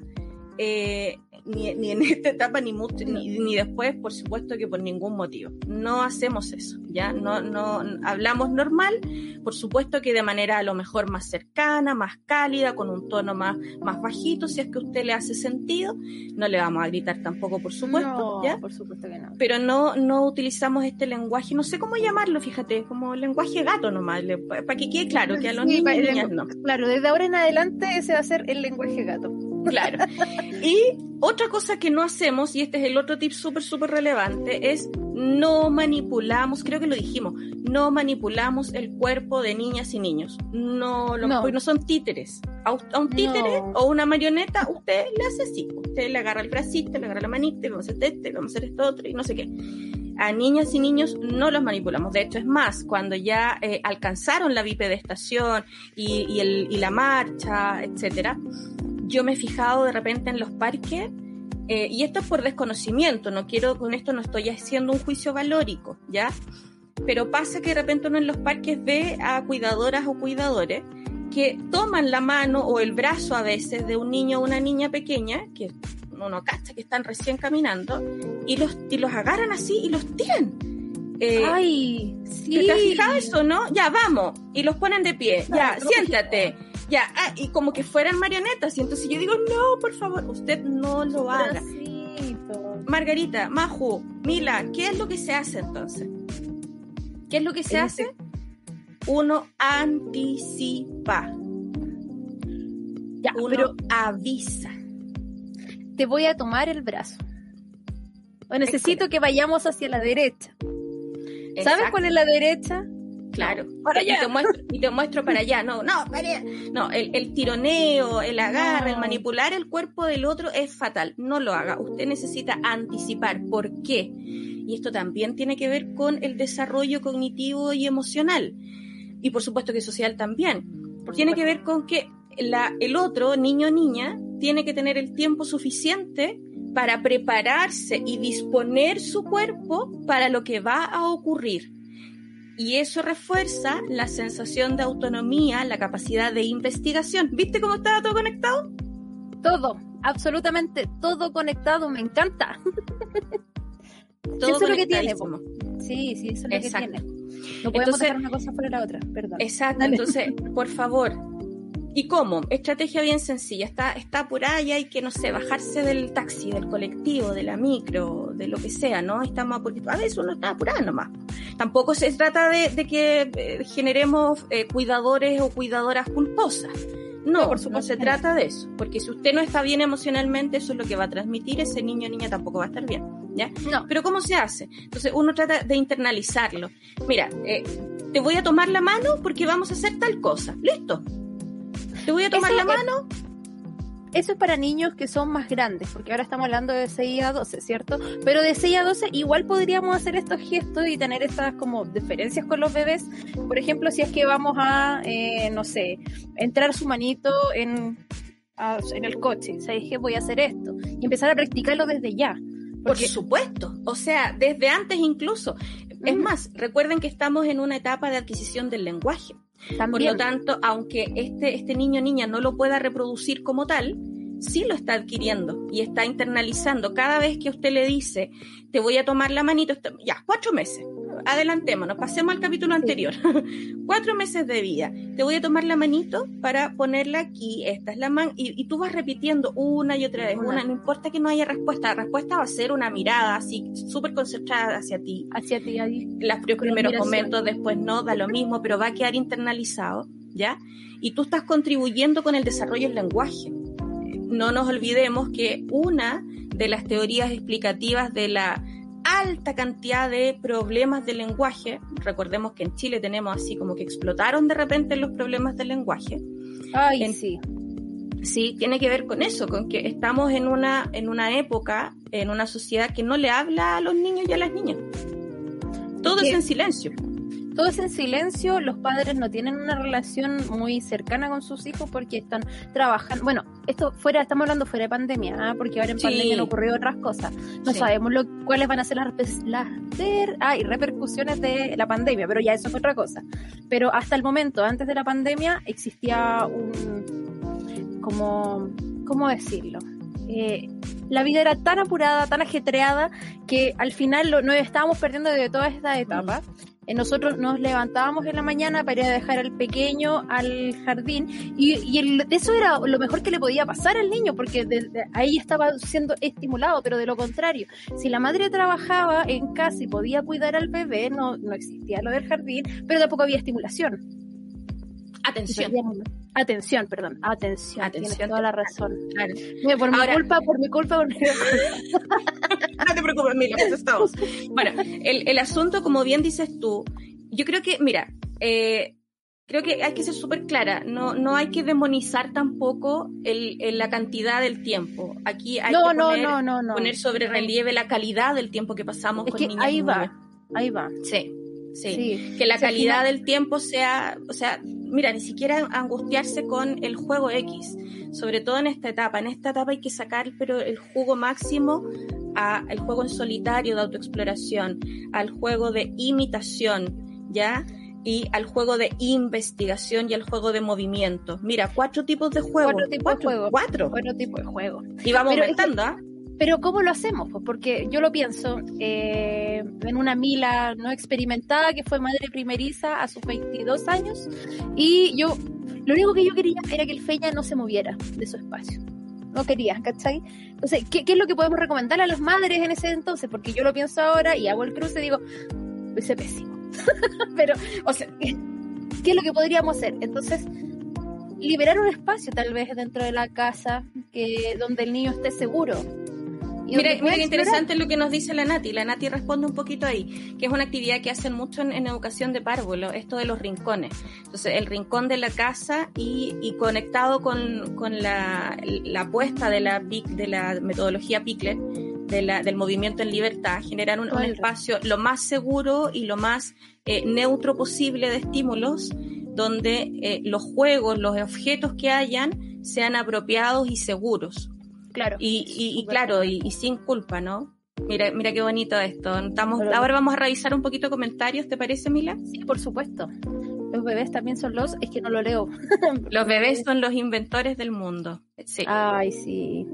Eh, ni, ni en esta etapa ni, mucho- ni, ni después, por supuesto que por ningún motivo. No hacemos eso, ¿ya? No, no hablamos normal, por supuesto que de manera a lo mejor más cercana, más cálida, con un tono más, más bajito, si es que a usted le hace sentido. No le vamos a gritar tampoco, por supuesto, No, ¿ya? por supuesto que no. pero no, no utilizamos este lenguaje, no sé cómo llamarlo, fíjate, como lenguaje gato nomás, para que quede claro que a los Sí, niños niñas no. Claro, desde ahora en adelante ese va a ser el lenguaje gato. Claro. Y otra cosa que no hacemos, y este es el otro tip súper, súper relevante, es no manipulamos, creo que lo dijimos, no manipulamos el cuerpo de niñas y niños. No, lo, No. no son títeres. A, un- a un títere No. o una marioneta, usted le hace así. Usted le agarra el bracito, le agarra la manita, vamos a hacer este, vamos a hacer esto otro, y no sé qué. A niñas y niños no los manipulamos. De hecho, es más, cuando ya eh, alcanzaron la bipedestación y, y, el, y la marcha, etcétera, yo me he fijado de repente en los parques, eh, y esto es por desconocimiento, no quiero, con esto no estoy haciendo un juicio valórico, ¿ya? Pero pasa que de repente uno en los parques ve a cuidadoras o cuidadores que toman la mano o el brazo a veces de un niño o una niña pequeña, que uno cacha que están recién caminando, y los, y los agarran así y los tiran. Eh, Ay, sí. ¿Te has fijado eso, no? Ya, vamos. Y los ponen de pie. Ya, Claro. siéntate. Ya, ah, y como que fueran marionetas. Y entonces yo digo, no, por favor, usted no lo haga. Bracito. Margarita, Maju, Mila, ¿qué es lo que se hace entonces? ¿Qué es lo que se En hace? Uno anticipa. Ya, Uno pero avisa. te voy a tomar el brazo. O necesito que vayamos hacia la derecha. ¿Sabes cuál es la derecha? Claro. Para y, te muestro, y te muestro para allá. No, no, para allá. No, el, el tironeo, el agarre, el manipular el cuerpo del otro es fatal. No lo haga. Usted necesita anticipar. ¿Por qué? Y esto también tiene que ver con el desarrollo cognitivo y emocional. Y por supuesto que social también. Por tiene que ver con que la, el otro, niño o niña, tiene que tener el tiempo suficiente para prepararse y disponer su cuerpo para lo que va a ocurrir. Y eso refuerza la sensación de autonomía, la capacidad de investigación. ¿Viste cómo estaba todo conectado? Todo, absolutamente todo conectado, me encanta. Todo eso es lo que tiene. Sí, sí, eso es lo Exacto. que tiene. No podemos Entonces- dejar una cosa fuera de la otra, perdón. Exacto, Dale. entonces, por favor. ¿Y cómo? Estrategia bien sencilla. Está, está apurada y hay que, no sé, bajarse del taxi, del colectivo, de la micro, de lo que sea, ¿no? Estamos porque a veces uno está apurado nomás. Tampoco se trata de, de que eh, generemos eh, cuidadores o cuidadoras culposas. No, por supuesto, no se trata de eso, porque si usted no está bien emocionalmente, eso es lo que va a transmitir, ese niño o niña tampoco va a estar bien, ¿ya? No. Pero ¿cómo se hace? Entonces uno trata de internalizarlo. Mira, eh, te voy a tomar la mano porque vamos a hacer tal cosa, listo. Te voy a tomar la mano eso es para niños que son más grandes, porque ahora estamos hablando de 6 a 12, ¿cierto? Pero de 6 a 12 igual podríamos hacer estos gestos y tener estas como diferencias con los bebés. Por ejemplo, si es que vamos a, eh, no sé, entrar su manito en, en el coche, ¿sabes qué? Voy a hacer esto. Y empezar a practicarlo desde ya. Por supuesto, o sea, desde antes incluso. Es más, recuerden que estamos en una etapa de adquisición del lenguaje. Por lo tanto, aunque este, este niño o niña no lo pueda reproducir como tal, sí lo está adquiriendo y está internalizando. Cada vez que usted le dice, te voy a tomar la manito, ya, cuatro meses, adelantémonos, pasemos al capítulo anterior. cuatro meses de vida, te voy a tomar la manito para ponerla aquí, esta es la mano, y, tú vas repitiendo una y otra vez, una. no importa que no haya respuesta, la respuesta va a ser una mirada así, súper concentrada hacia ti. Hacia ti, ahí. Los primeros momentos, después no, da lo mismo, pero va a quedar internalizado, ¿ya? Y tú estás contribuyendo con el desarrollo del lenguaje no nos olvidemos que una de las teorías explicativas de la alta cantidad de problemas de lenguaje, recordemos que en Chile tenemos así como que explotaron de repente los problemas del lenguaje. Ay, sí. Sí, tiene que ver con eso, con que estamos en una, en una época, en una sociedad que no le habla a los niños y a las niñas. Todo es en silencio todo es en silencio, los padres no tienen una relación muy cercana con sus hijos porque están trabajando, bueno, esto fuera, estamos hablando fuera de pandemia, ¿ah? porque ahora en pandemia han ocurrido otras cosas. No sabemos lo, cuáles van a ser las, las repercusiones de la pandemia, pero ya eso fue otra cosa. Pero hasta el momento, antes de la pandemia, existía un, como, ¿cómo decirlo? Eh, la vida era tan apurada, tan ajetreada, que al final lo, nos estábamos perdiendo de todas estas etapas. Eh, nosotros nos levantábamos en la mañana para ir a dejar al pequeño al jardín y, y eso era lo mejor que le podía pasar al niño porque ahí estaba siendo estimulado, pero de lo contrario, si la madre trabajaba en casa y podía cuidar al bebé, no, no existía lo del jardín, pero tampoco había estimulación. Atención. Atención, perdón. Atención. Atención. Tienes toda la razón. por mi culpa, por mi culpa. no te preocupes, Mila, pues estamos. Bueno, el, el, asunto, como bien dices tú, yo creo que, mira, eh, creo que hay que ser súper clara. No, no hay que demonizar tampoco el, la cantidad del tiempo. Aquí hay que poner, poner sobre relieve la calidad del tiempo que pasamos con niños. Ahí va, ahí va. Sí. Sí, que la calidad del tiempo sea, o sea, mira, ni siquiera angustiarse con el juego X, sobre todo en esta etapa. En esta etapa hay que sacar pero el jugo máximo al juego en solitario de autoexploración, al juego de imitación, ¿ya? Y al juego de investigación y al juego de movimiento. Mira, cuatro tipos de juego. Cuatro tipos de juego. Cuatro. Cuatro tipos de juego. Y vamos aumentando, ¿ah? Pero ¿cómo lo hacemos? Pues porque yo lo pienso eh, en una Mila no experimentada que fue madre primeriza a sus 22 años y yo, lo único que yo quería era que el Feña no se moviera de su espacio. No quería, ¿cachai? Entonces, ¿qué, ¿qué, es lo que podemos recomendar a las madres en ese entonces? Porque yo lo pienso ahora y hago el cruce y digo, ese pésimo. Pero, o sea, ¿qué es lo que podríamos hacer? Entonces, liberar un espacio tal vez dentro de la casa que donde el niño esté seguro Mira, mira qué interesante lo que nos dice la Nati. La Nati responde un poquito ahí, que es una actividad que hacen mucho en, educación de párvulo, esto de los rincones. Entonces, el rincón de la casa y, y conectado con, con la, la, apuesta de la, de la metodología Pickler, de la, del movimiento en libertad, generar un, espacio lo más seguro y lo más eh, neutro posible de estímulos, donde eh, los juegos, los objetos que hayan, sean apropiados y seguros. Claro. Y, y, claro, y, sin culpa, ¿no? Mira, mira qué bonito esto. Estamos, ahora vamos a revisar un poquito comentarios, ¿te parece, Mila? Sí, por supuesto. Los bebés también son los, es que no lo leo. los bebés son los inventores del mundo. Sí. Ay, sí.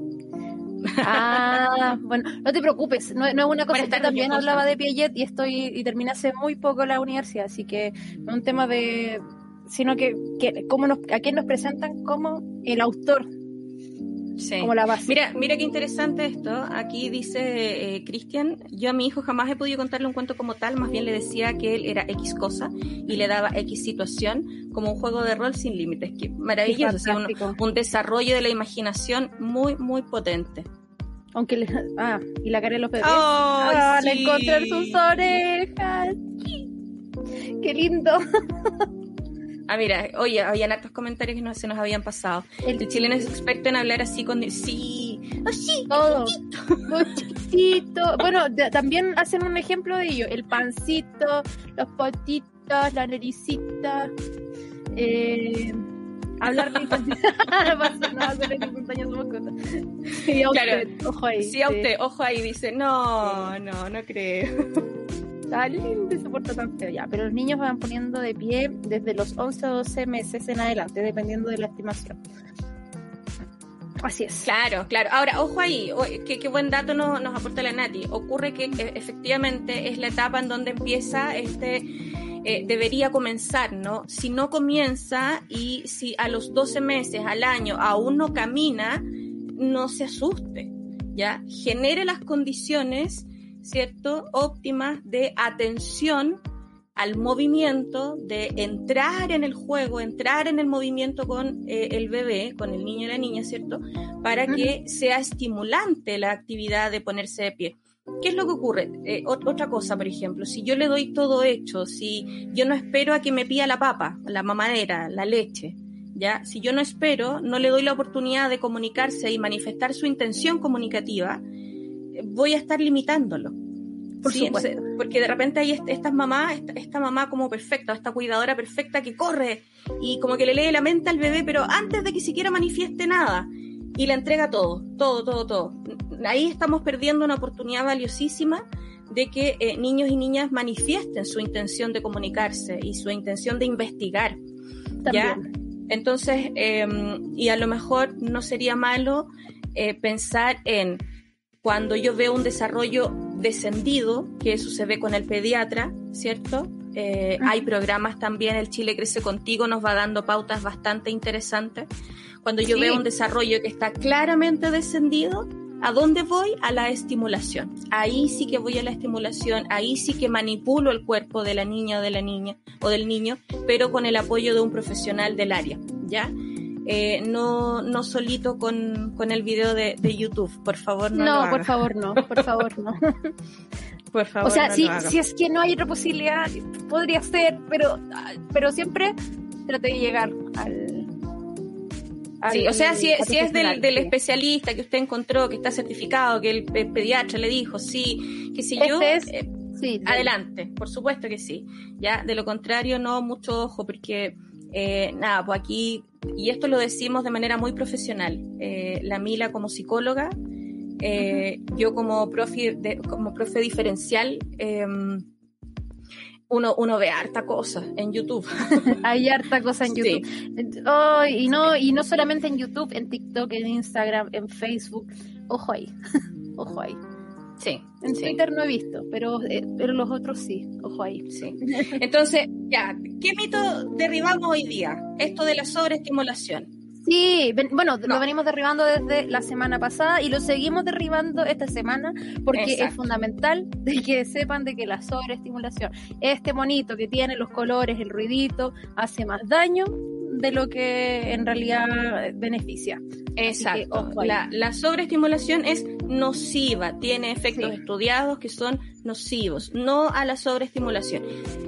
Ah, bueno, no te preocupes, no, es una cosa que también hablaba de Piaget y estoy y terminé hace muy poco la universidad, así que no es un tema de sino que, que cómo nos, a quién nos presentan como el autor como la base. Mira, mira qué interesante esto. Aquí dice eh, Cristian, yo a mi hijo jamás he podido contarle un cuento como tal, más bien le decía que él era X cosa y le daba X situación como un juego de rol sin límites. Qué maravilloso, un, desarrollo de la imaginación muy, muy potente. Aunque le... Ah, y la cara de los bebés. ah, sí. encontrar sus orejas. Qué lindo. Ah, mira, oye, habían hartos comentarios que no se nos habían pasado. El, chileno es experto en hablar así con sí, así, todo. Chiquitito. Bueno, también hacen un ejemplo de ello. El pancito, los potitos, la nericita. Eh, hablar de no Sí, a usted, ojo ahí. Sí, a usted, ojo ahí, dice, no, no, no creo está lindo y se porta tan feo ya, pero los niños van poniendo de pie desde los 11 o 12 meses en adelante, dependiendo de la estimación. Así es. Claro, claro. Ahora, ojo ahí, qué, buen dato nos, nos aporta la Nati. Ocurre que e, efectivamente es la etapa en donde empieza este, eh, debería comenzar, ¿no? Si no comienza y si a los 12 meses, al año, aún no camina, no se asuste, ¿ya? Genere las condiciones ¿cierto? Óptimas de atención al movimiento, de entrar en el juego, entrar en el movimiento con eh, el bebé, con el niño y la niña, ¿cierto? Para que sea estimulante la actividad de ponerse de pie. ¿Qué es lo que ocurre? Eh, otra cosa, por ejemplo, si yo le doy todo hecho, si yo no espero a que me pida la papa, la mamadera, la leche, ¿ya? Si yo no espero, no le doy la oportunidad de comunicarse y manifestar su intención comunicativa, voy a estar limitándolo. Por supuesto. Porque de repente hay estas mamás, esta, mamá como perfecta, esta cuidadora perfecta que corre y como que le lee la mente al bebé, pero antes de que siquiera manifieste nada y le entrega todo, todo, todo, todo. Ahí estamos perdiendo una oportunidad valiosísima de que eh, niños y niñas manifiesten su intención de comunicarse y su intención de investigar. ¿ya? Entonces, em, y a lo mejor no sería malo eh, pensar en cuando yo veo un desarrollo descendido, que eso se ve con el pediatra, ¿cierto? Eh, hay programas también, el Chile Crece Contigo nos va dando pautas bastante interesantes. Cuando yo veo un desarrollo que está claramente descendido, ¿a dónde voy? A la estimulación. Ahí sí que voy a la estimulación, ahí sí que manipulo el cuerpo de la niña o de la niña o del niño, pero con el apoyo de un profesional del área, ¿ya? Eh, no, no solito con, con el video de, de, YouTube, por favor no. No, por favor no, por favor no. por favor. O sea, si, si es que no hay otra posibilidad, podría ser, pero, pero siempre trate de llegar al, sí, o sea, si, si es del, del, especialista que usted encontró, que está certificado, que el, pediatra le dijo, sí, que si yo, eh, sí, adelante, por supuesto que sí. Ya, de lo contrario, no, mucho ojo, porque eh, nada, pues aquí, y esto lo decimos de manera muy profesional, eh, la Mila como psicóloga, eh, yo como profe, como profe diferencial, em, uno, uno ve harta cosa en YouTube. Hay harta cosa en YouTube. Oh, y, no, y no solamente en YouTube, en TikTok, en Instagram, en Facebook. Ojo ahí. Ojo ahí. Sí. En Twitter no he visto, pero, eh, pero los otros sí. Ojo ahí. Sí. Entonces, ya, ¿qué mito derribamos hoy día? Esto de la sobreestimulación. Sí, bueno, lo venimos derribando desde la semana pasada y lo seguimos derribando esta semana porque es fundamental de que sepan de que la sobreestimulación, este monito que tiene los colores, el ruidito, hace más daño de lo que en realidad beneficia. Exacto. la, sobreestimulación es nociva, tiene efectos estudiados que son nocivos, no a la sobreestimulación.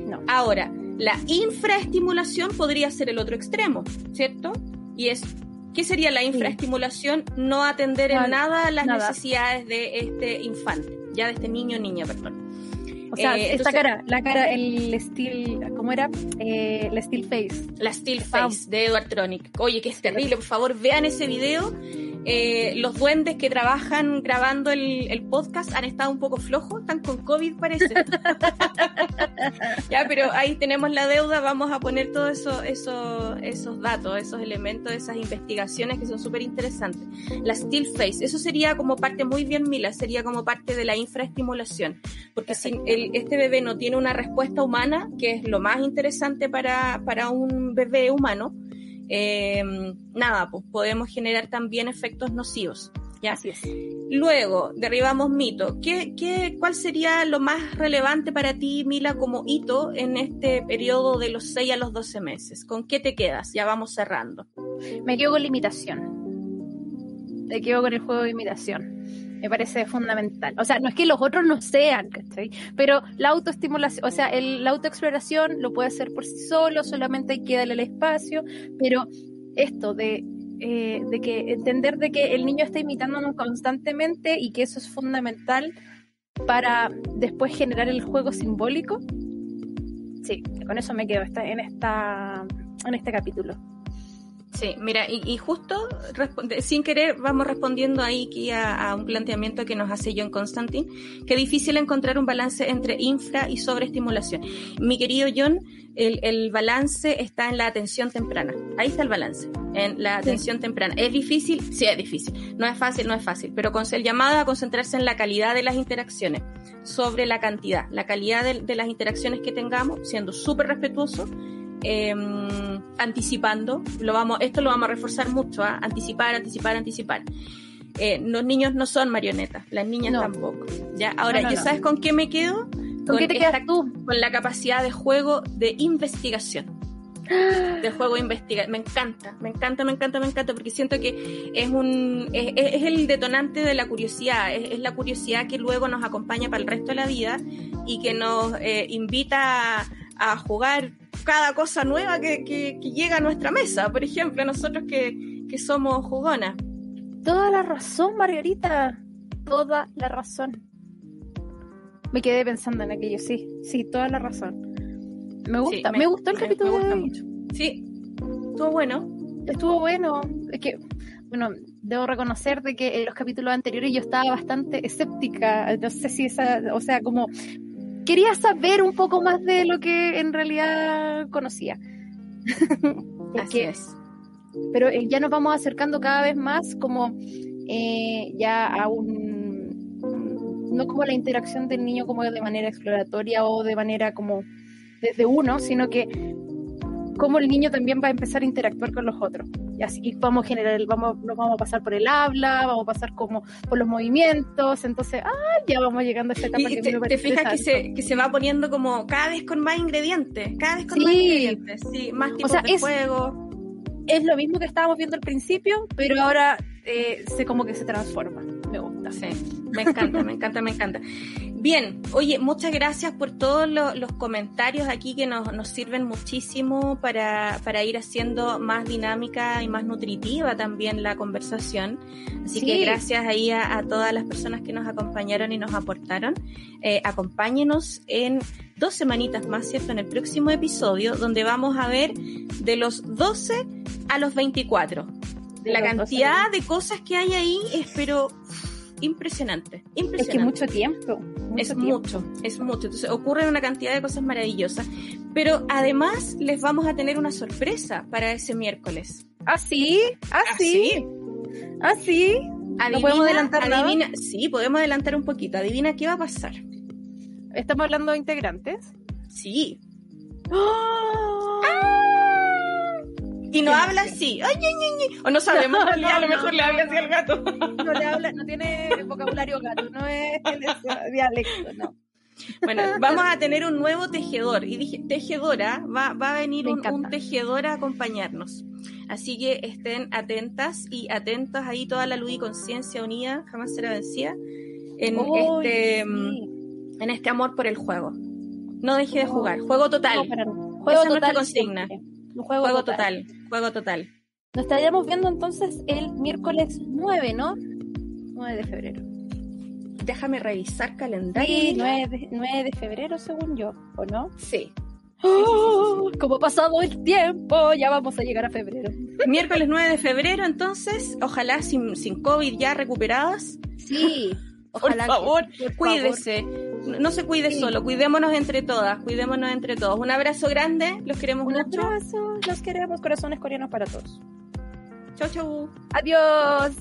No. Ahora, la infraestimulación podría ser el otro extremo, ¿cierto? Y es, ¿qué sería la infraestimulación? No atender en nada las necesidades de este infante, ya de este niño o niña, perdón. O sea, eh, esta cara, la cara, el steel, ¿cómo era? Eh, la steel face. La steel face de Edward Tronic. Oye, que es terrible, por favor, vean ese video eh, los duendes que trabajan grabando el, podcast han estado un poco flojos, están con COVID parece. ya, pero ahí tenemos la deuda, vamos a poner todos eso, eso, esos datos, esos elementos, esas investigaciones que son súper interesantes. La still face, eso sería como parte muy bien mila, sería como parte de la infraestimulación, porque si este bebé no tiene una respuesta humana, que es lo más interesante para un bebé humano, eh, nada, pues podemos generar también efectos nocivos. ¿ya? Así es. Luego, derribamos mito. ¿Qué, qué, ¿Cuál sería lo más relevante para ti, Mila, como hito en este periodo de los 6 a los 12 meses? ¿Con qué te quedas? Ya vamos cerrando. Me quedo con la imitación. Me quedo con el juego de imitación. Me parece fundamental. O sea, no es que los otros no sean, ¿cachai? Pero la autoestimulación, o sea, el, la autoexploración lo puede hacer por sí solo, solamente hay que darle el espacio, pero esto de eh, de que entender de que el niño está imitándonos constantemente y que eso es fundamental para después generar el juego simbólico. Sí, con eso me quedo en esta en este capítulo. Sí, mira, y, y justo sin querer vamos respondiendo ahí aquí a, a, un planteamiento que nos hace John Constantine, que es difícil encontrar un balance entre infra y sobreestimulación. Mi querido John, el, el, balance está en la atención temprana. Ahí está el balance, en la atención sí. temprana. ¿Es difícil? Sí, es difícil. No es fácil, no es fácil, pero con el llamado a concentrarse en la calidad de las interacciones sobre la cantidad, la calidad de, de las interacciones que tengamos, siendo súper respetuoso eh, anticipando, lo vamos, esto lo vamos a reforzar mucho, ¿eh? anticipar, anticipar, anticipar. Eh, los niños no son marionetas, las niñas no. tampoco. ¿ya? Ahora, no, no, ¿yo sabes con qué me quedo? ¿Con, con qué te quedas tú? Con la capacidad de juego de investigación. De juego de investigación. Me encanta, me encanta, me encanta, me encanta, porque siento que es un es, es el detonante de la curiosidad, es, es, la curiosidad que luego nos acompaña para el resto de la vida y que nos eh, invita a, a jugar cada cosa nueva que, que, que, llega a nuestra mesa. Por ejemplo, nosotros que, que somos jugonas. Toda la razón, Margarita. Toda la razón. Me quedé pensando en aquello, sí, sí, toda la razón. Me gusta, sí, me, me, gustó el me, capítulo. Me gusta mucho. Sí, estuvo bueno. Estuvo bueno. Es que, bueno, debo reconocer de que en los capítulos anteriores yo estaba bastante escéptica. No sé si esa, o sea, como quería saber un poco más de lo que en realidad conocía. Así es. Pero eh, ya nos vamos acercando cada vez más como eh, ya a un... No como la interacción del niño como de manera exploratoria o de manera como desde uno, sino que cómo el niño también va a empezar a interactuar con los otros. Y así vamos a generar, vamos, nos vamos a pasar por el habla, vamos a pasar como por los movimientos, entonces, ah, ya vamos llegando a esta etapa y que te, me te fijas que se, que se va poniendo como cada vez con más ingredientes, cada vez con sí. más ingredientes, sí, más tipos o sea, de es, juego. Es lo mismo que estábamos viendo al principio, pero ahora eh, se como que se transforma. Me gusta. Sí, me encanta, me encanta, me encanta. Bien, oye, muchas gracias por todos lo, los comentarios aquí que nos, nos sirven muchísimo para, para, ir haciendo más dinámica y más nutritiva también la conversación. Así sí. que gracias ahí a, a, todas las personas que nos acompañaron y nos aportaron. Eh, acompáñenos en dos semanitas más, ¿cierto? En el próximo episodio, donde vamos a ver de los 12 a los 24. De la cantidad de cosas que hay ahí es pero impresionante, impresionante. Es que mucho tiempo. Mucho es tiempo. mucho, es mucho. Entonces ocurren una cantidad de cosas maravillosas. Pero además les vamos a tener una sorpresa para ese miércoles. ¿Ah, sí? ¿Ah, sí? ¿Ah, sí? Adivina, ¿No podemos adelantar adivina, nada? Sí, podemos adelantar un poquito. Adivina qué va a pasar. ¿Estamos hablando de integrantes? Sí. ¡Oh! No habla así. Ay, ay, ay, o no sabemos, no, no, a lo mejor le habla así al gato. No le habla, no tiene vocabulario gato, no es, es dialecto, no. Bueno, vamos a tener un nuevo tejedor. Y dije, tejedora, va, va a venir un, un, tejedor a acompañarnos. Así que estén atentas y atentos ahí toda la luz y conciencia unida, jamás será vencida, en, oh, este, sí. en este amor por el juego. No deje de jugar. Juego total. No, juego Esa total es nuestra consigna. Un juego, juego total. total. Juego total. Nos estaríamos viendo entonces el miércoles 9, ¿no? 9 de febrero. Déjame revisar calendario. Sí, 9 de, 9 de febrero, según yo, ¿o no? Sí. Oh, sí, sí, sí. Como ha pasado el tiempo, ya vamos a llegar a febrero. Miércoles 9 de febrero, entonces, ojalá sin, sin COVID ya recuperadas. Sí. Ojalá por favor, que, por cuídese. Favor. No se cuide sí. solo, cuidémonos entre todas, cuidémonos entre todos. Un abrazo grande, los queremos Un mucho. Un abrazo, los queremos, corazones coreanos para todos. Chau, chau. Adiós.